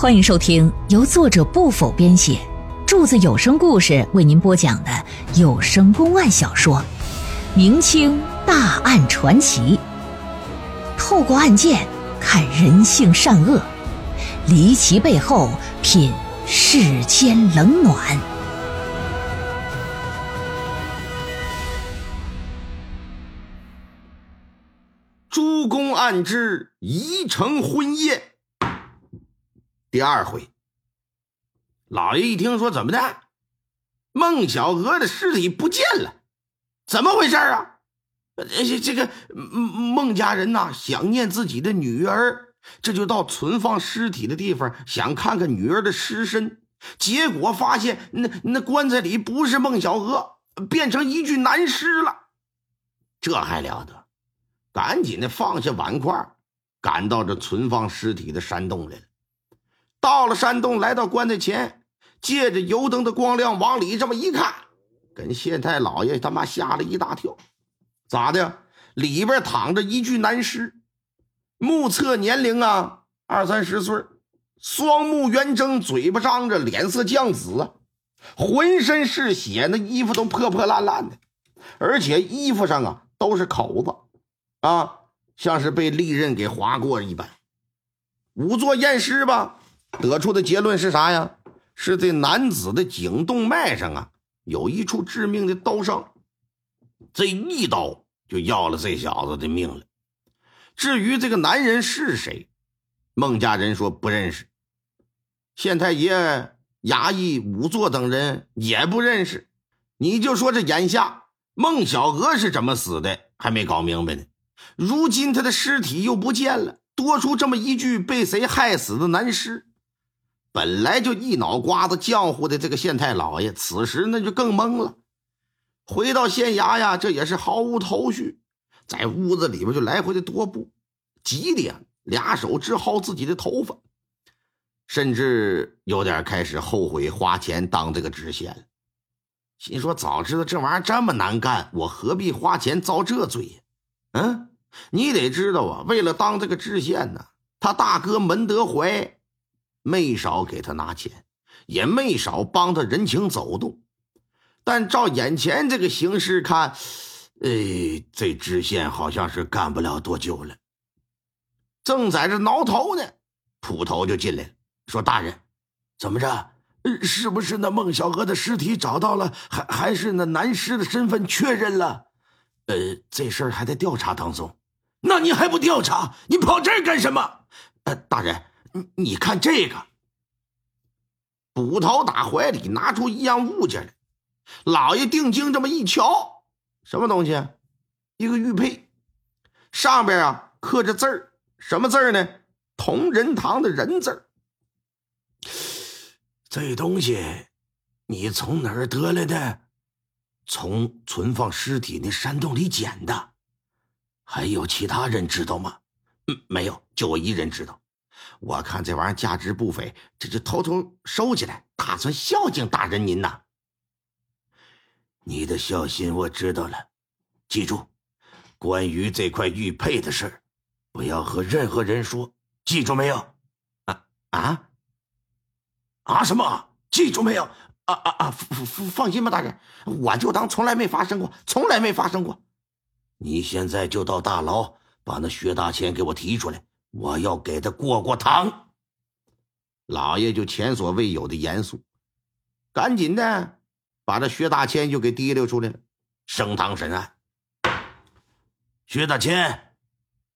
欢迎收听由作者不否编写，柱子有声故事为您播讲的有声公案小说《明清大案传奇》，透过案件看人性善恶，离奇背后品世间冷暖。诸公案之宜城婚宴第二回，老爷一听说怎么的，孟小娥的尸体不见了，怎么回事啊？这这个孟家人呐，想念自己的女儿，这就到存放尸体的地方，想看看女儿的尸身，结果发现那那棺材里不是孟小娥，变成一具男尸了，这还了得！赶紧的放下碗筷，赶到这存放尸体的山洞来了。到了山洞，来到棺材前，借着油灯的光亮往里这么一看，跟县太老爷他妈吓了一大跳。咋的？里边躺着一具男尸，目测年龄啊二三十岁，双目圆睁，嘴巴张着，脸色酱紫，浑身是血，那衣服都破破烂烂的，而且衣服上啊都是口子。啊，像是被利刃给划过一般。仵作验尸吧，得出的结论是啥呀？是这男子的颈动脉上啊，有一处致命的刀伤，这一刀就要了这小子的命了。至于这个男人是谁，孟家人说不认识，县太爷、衙役、仵作等人也不认识。你就说这眼下孟小娥是怎么死的，还没搞明白呢。如今他的尸体又不见了，多出这么一具被谁害死的男尸。本来就一脑瓜子浆糊的这个县太老爷，此时那就更懵了。回到县衙呀，这也是毫无头绪，在屋子里边就来回的踱步，急的呀，俩手直薅自己的头发，甚至有点开始后悔花钱当这个知县了。心说早知道这玩意儿这么难干，我何必花钱遭这罪呀？嗯。你得知道啊，为了当这个知县呢，他大哥门德怀没少给他拿钱，也没少帮他人情走动。但照眼前这个形势看，哎，这知县好像是干不了多久了。正在这挠头呢，捕头就进来了，说：“大人，怎么着？是不是那孟小娥的尸体找到了？还还是那男尸的身份确认了？呃，这事儿还在调查当中。”那你还不调查？你跑这儿干什么？呃，大人，你你看这个。捕头打怀里拿出一样物件来，老爷定睛这么一瞧，什么东西？一个玉佩，上边啊刻着字儿，什么字儿呢？同仁堂的人字儿。这东西你从哪儿得来的？从存放尸体那山洞里捡的。还有其他人知道吗？嗯，没有，就我一人知道。我看这玩意儿价值不菲，这就偷偷收起来，打算孝敬大人您呐。你的孝心我知道了，记住，关于这块玉佩的事不要和任何人说，记住没有？啊啊啊！什么？记住没有？啊啊啊！放放心吧，大人，我就当从来没发生过，从来没发生过。你现在就到大牢，把那薛大千给我提出来，我要给他过过堂。老爷就前所未有的严肃，赶紧的把这薛大千就给提溜出来了，升堂审案。薛大千，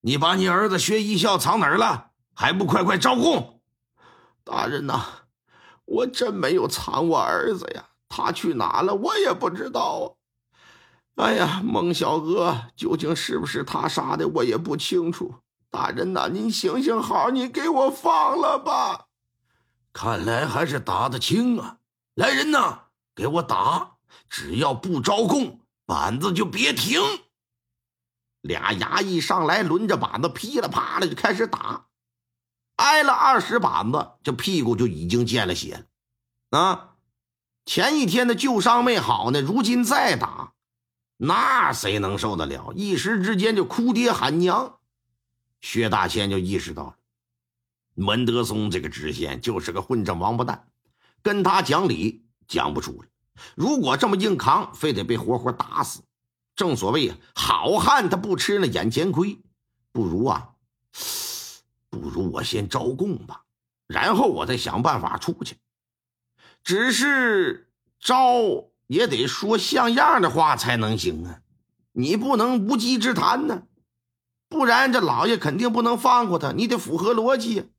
你把你儿子薛一笑藏哪儿了？还不快快招供！大人呐，我真没有藏我儿子呀，他去哪了？我也不知道啊。哎呀，孟小娥究竟是不是他杀的，我也不清楚。大人呐，您行行好，你给我放了吧。看来还是打得轻啊！来人呐，给我打！只要不招供，板子就别停。俩衙役上来，抡着板子，噼里啪啦就开始打。挨了二十板子，这屁股就已经见了血了。啊，前一天的旧伤没好呢，如今再打。那谁能受得了？一时之间就哭爹喊娘。薛大仙就意识到了，门德松这个知县就是个混账王八蛋，跟他讲理讲不出来。如果这么硬扛，非得被活活打死。正所谓啊，好汉他不吃那眼前亏，不如啊，不如我先招供吧，然后我再想办法出去。只是招也得说像样的话才能行啊，你不能无稽之谈呢，不然这老爷肯定不能放过他。你得符合逻辑。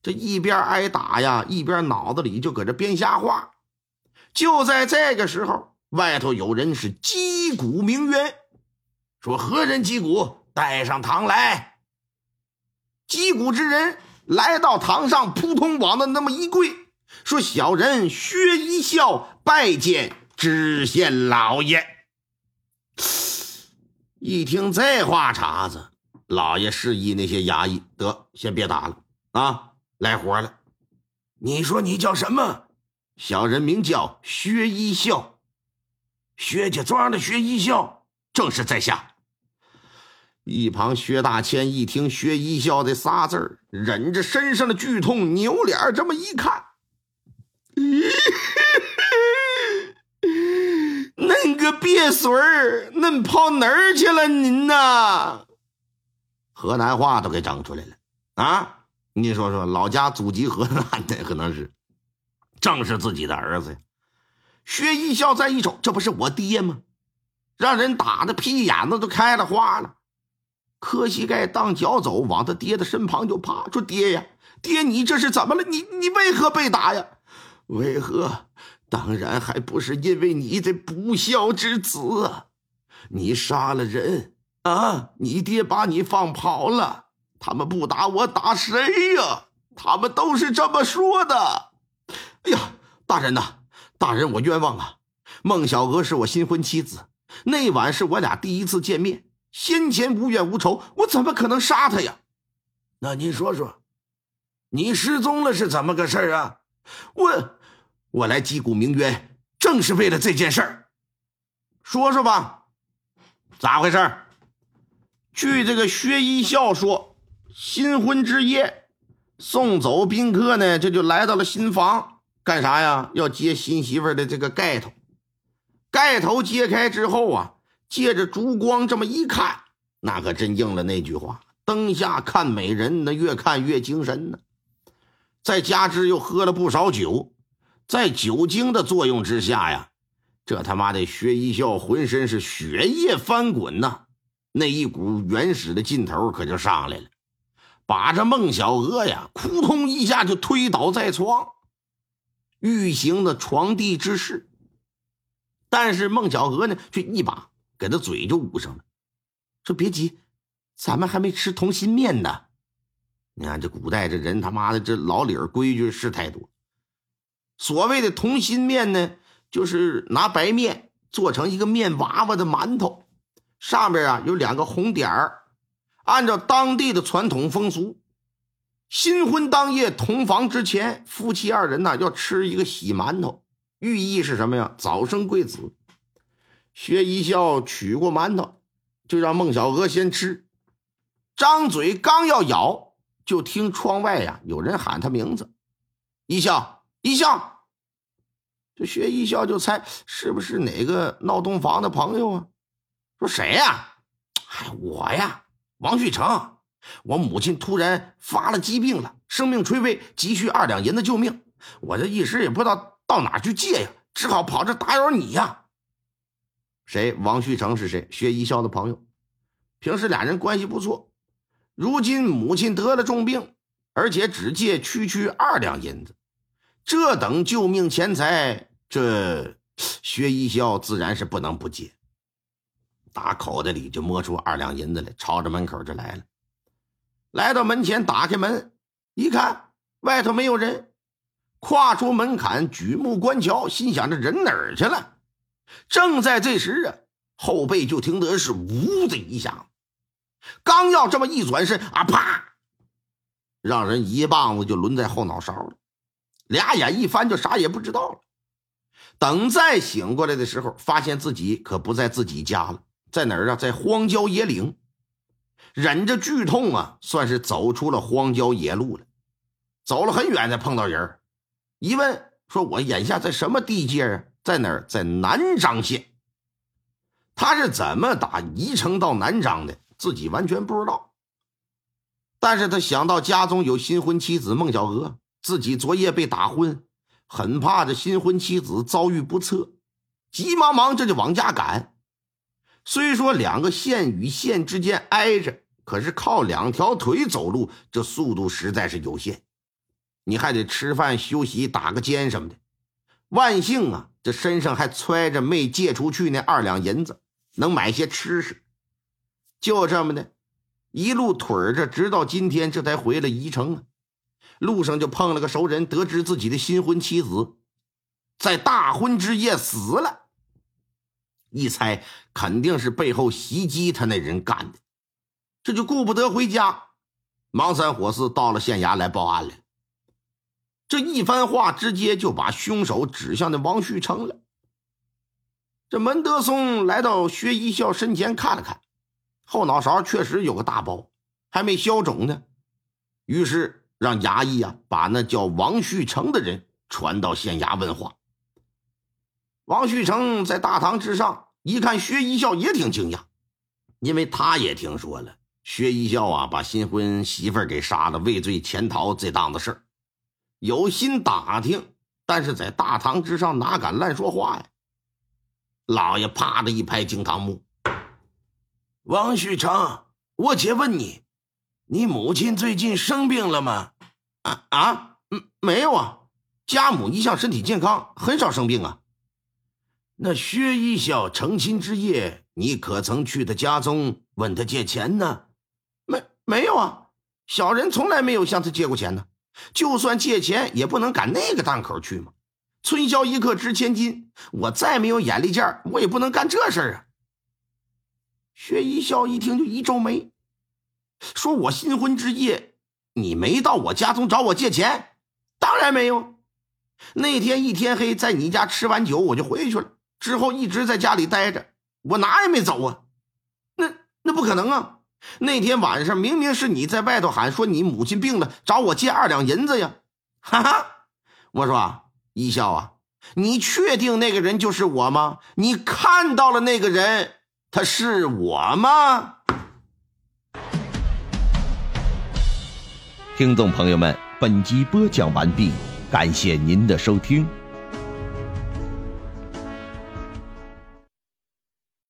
这一边挨打呀，一边脑子里就搁这编瞎话。就在这个时候，外头有人是击鼓鸣冤，说何人击鼓？带上堂来。击鼓之人来到堂上，扑通往那那么一跪，说：“小人薛一笑拜见知县老爷。”一听这话茬子，老爷示意那些衙役得先别打了啊，来活了。你说你叫什么？小人名叫薛一笑，薛家庄的薛一笑正是在下。一旁薛大千一听薛一笑这仨字儿，忍着身上的剧痛，扭脸这么一看，恁个鳖孙儿，恁跑哪儿去了？您呐，河南话都给整出来了啊！你说说，老家祖籍河南的，可能是。正是自己的儿子呀！薛一笑再一瞅，这不是我爹吗？让人打的屁眼子都开了花了，磕膝盖当脚走，往他爹的身旁就趴，说：“爹呀，爹，你这是怎么了？你你为何被打呀？为何？当然还不是因为你这不孝之子啊！你杀了人啊！你爹把你放跑了，他们不打我打谁呀？他们都是这么说的。”哎呀，大人呐，大人，我冤枉啊！孟小娥是我新婚妻子，那晚是我俩第一次见面，先前无怨无仇，我怎么可能杀她呀？那您说说，你失踪了是怎么个事儿啊？我我来击鼓鸣冤，正是为了这件事儿。说说吧，咋回事？据这个薛一笑说，新婚之夜，送走宾客呢，这就来到了新房。干啥呀？要揭新媳妇的这个盖头，盖头揭开之后啊，借着烛光这么一看，那可真应了那句话：“灯下看美人，那越看越精神呢。”再加之又喝了不少酒，在酒精的作用之下呀，这他妈的薛一笑浑身是血液翻滚呐，那一股原始的劲头可就上来了，把这孟小娥呀，扑通一下就推倒在床。欲行的床地之事，但是孟小娥呢，却一把给他嘴就捂上了，说：“别急，咱们还没吃同心面呢。你看这古代这人他妈的这老理儿规矩是太多。所谓的同心面呢，就是拿白面做成一个面娃娃的馒头，上边啊有两个红点儿，按照当地的传统风俗。”新婚当夜同房之前，夫妻二人呢要吃一个喜馒头，寓意是什么呀？早生贵子。薛一笑取过馒头，就让孟小娥先吃，张嘴刚要咬，就听窗外呀有人喊他名字：“一笑，一笑。”这薛一笑就猜是不是哪个闹洞房的朋友啊？说谁呀？哎，我呀，王旭成。我母亲突然发了疾病了，生命垂危，急需二两银子救命。我这一时也不知道到哪去借呀，只好跑这打扰你呀。谁？王旭成是谁？薛一笑的朋友，平时俩人关系不错。如今母亲得了重病，而且只借区区二两银子，这等救命钱财，这薛一笑自然是不能不借。打口袋里就摸出二两银子来，朝着门口就来了。来到门前，打开门，一看外头没有人，跨出门槛，举目观瞧，心想：这人哪儿去了？正在这时啊，后背就听得是“呜”的一下，刚要这么一转身，啊啪，让人一棒子就抡在后脑勺了。俩眼一翻，就啥也不知道了。等再醒过来的时候，发现自己可不在自己家了，在哪儿啊？在荒郊野岭。忍着剧痛啊，算是走出了荒郊野路了。走了很远才碰到人一问说：“我眼下在什么地界啊？在哪儿？在南漳县。”他是怎么打宜城到南漳的？自己完全不知道。但是他想到家中有新婚妻子孟小娥，自己昨夜被打昏，很怕这新婚妻子遭遇不测，急忙忙这就往家赶。虽说两个县与县之间挨着，可是靠两条腿走路，这速度实在是有限。你还得吃饭、休息、打个尖什么的。万幸啊，这身上还揣着没借出去那二两银子，能买些吃食。就这么的，一路腿着，直到今天，这才回了宜城啊。路上就碰了个熟人，得知自己的新婚妻子在大婚之夜死了。一猜，肯定是背后袭击他那人干的。这就顾不得回家，忙三火四到了县衙来报案了。这一番话，直接就把凶手指向那王旭成了。这门德松来到薛一笑身前看了看。后脑勺确实有个大包，还没消肿呢。于是让衙役啊，把那叫王旭成的人传到县衙问话。王旭成在大堂之上一看，薛一笑也挺惊讶，因为他也听说了薛一笑啊把新婚媳妇给杀了，畏罪潜逃这档子事儿，有心打听，但是在大堂之上哪敢乱说话呀？老爷啪的一拍惊堂木。王旭成，我且问你，你母亲最近生病了吗？啊啊，嗯，没有啊，家母一向身体健康，很少生病啊。那薛一笑成亲之夜，你可曾去他家中问他借钱呢？没，没有啊，小人从来没有向他借过钱呢。就算借钱，也不能赶那个档口去嘛。春宵一刻值千金，我再没有眼力见儿，我也不能干这事啊。薛一笑一听就一皱眉，说：“我新婚之夜，你没到我家中找我借钱？当然没有。那天一天黑，在你家吃完酒，我就回去了。之后一直在家里待着，我哪也没走啊。那那不可能啊！那天晚上明明是你在外头喊说你母亲病了，找我借二两银子呀！哈哈，我说一笑啊，你确定那个人就是我吗？你看到了那个人？”他是我吗？听众朋友们，本集播讲完毕，感谢您的收听。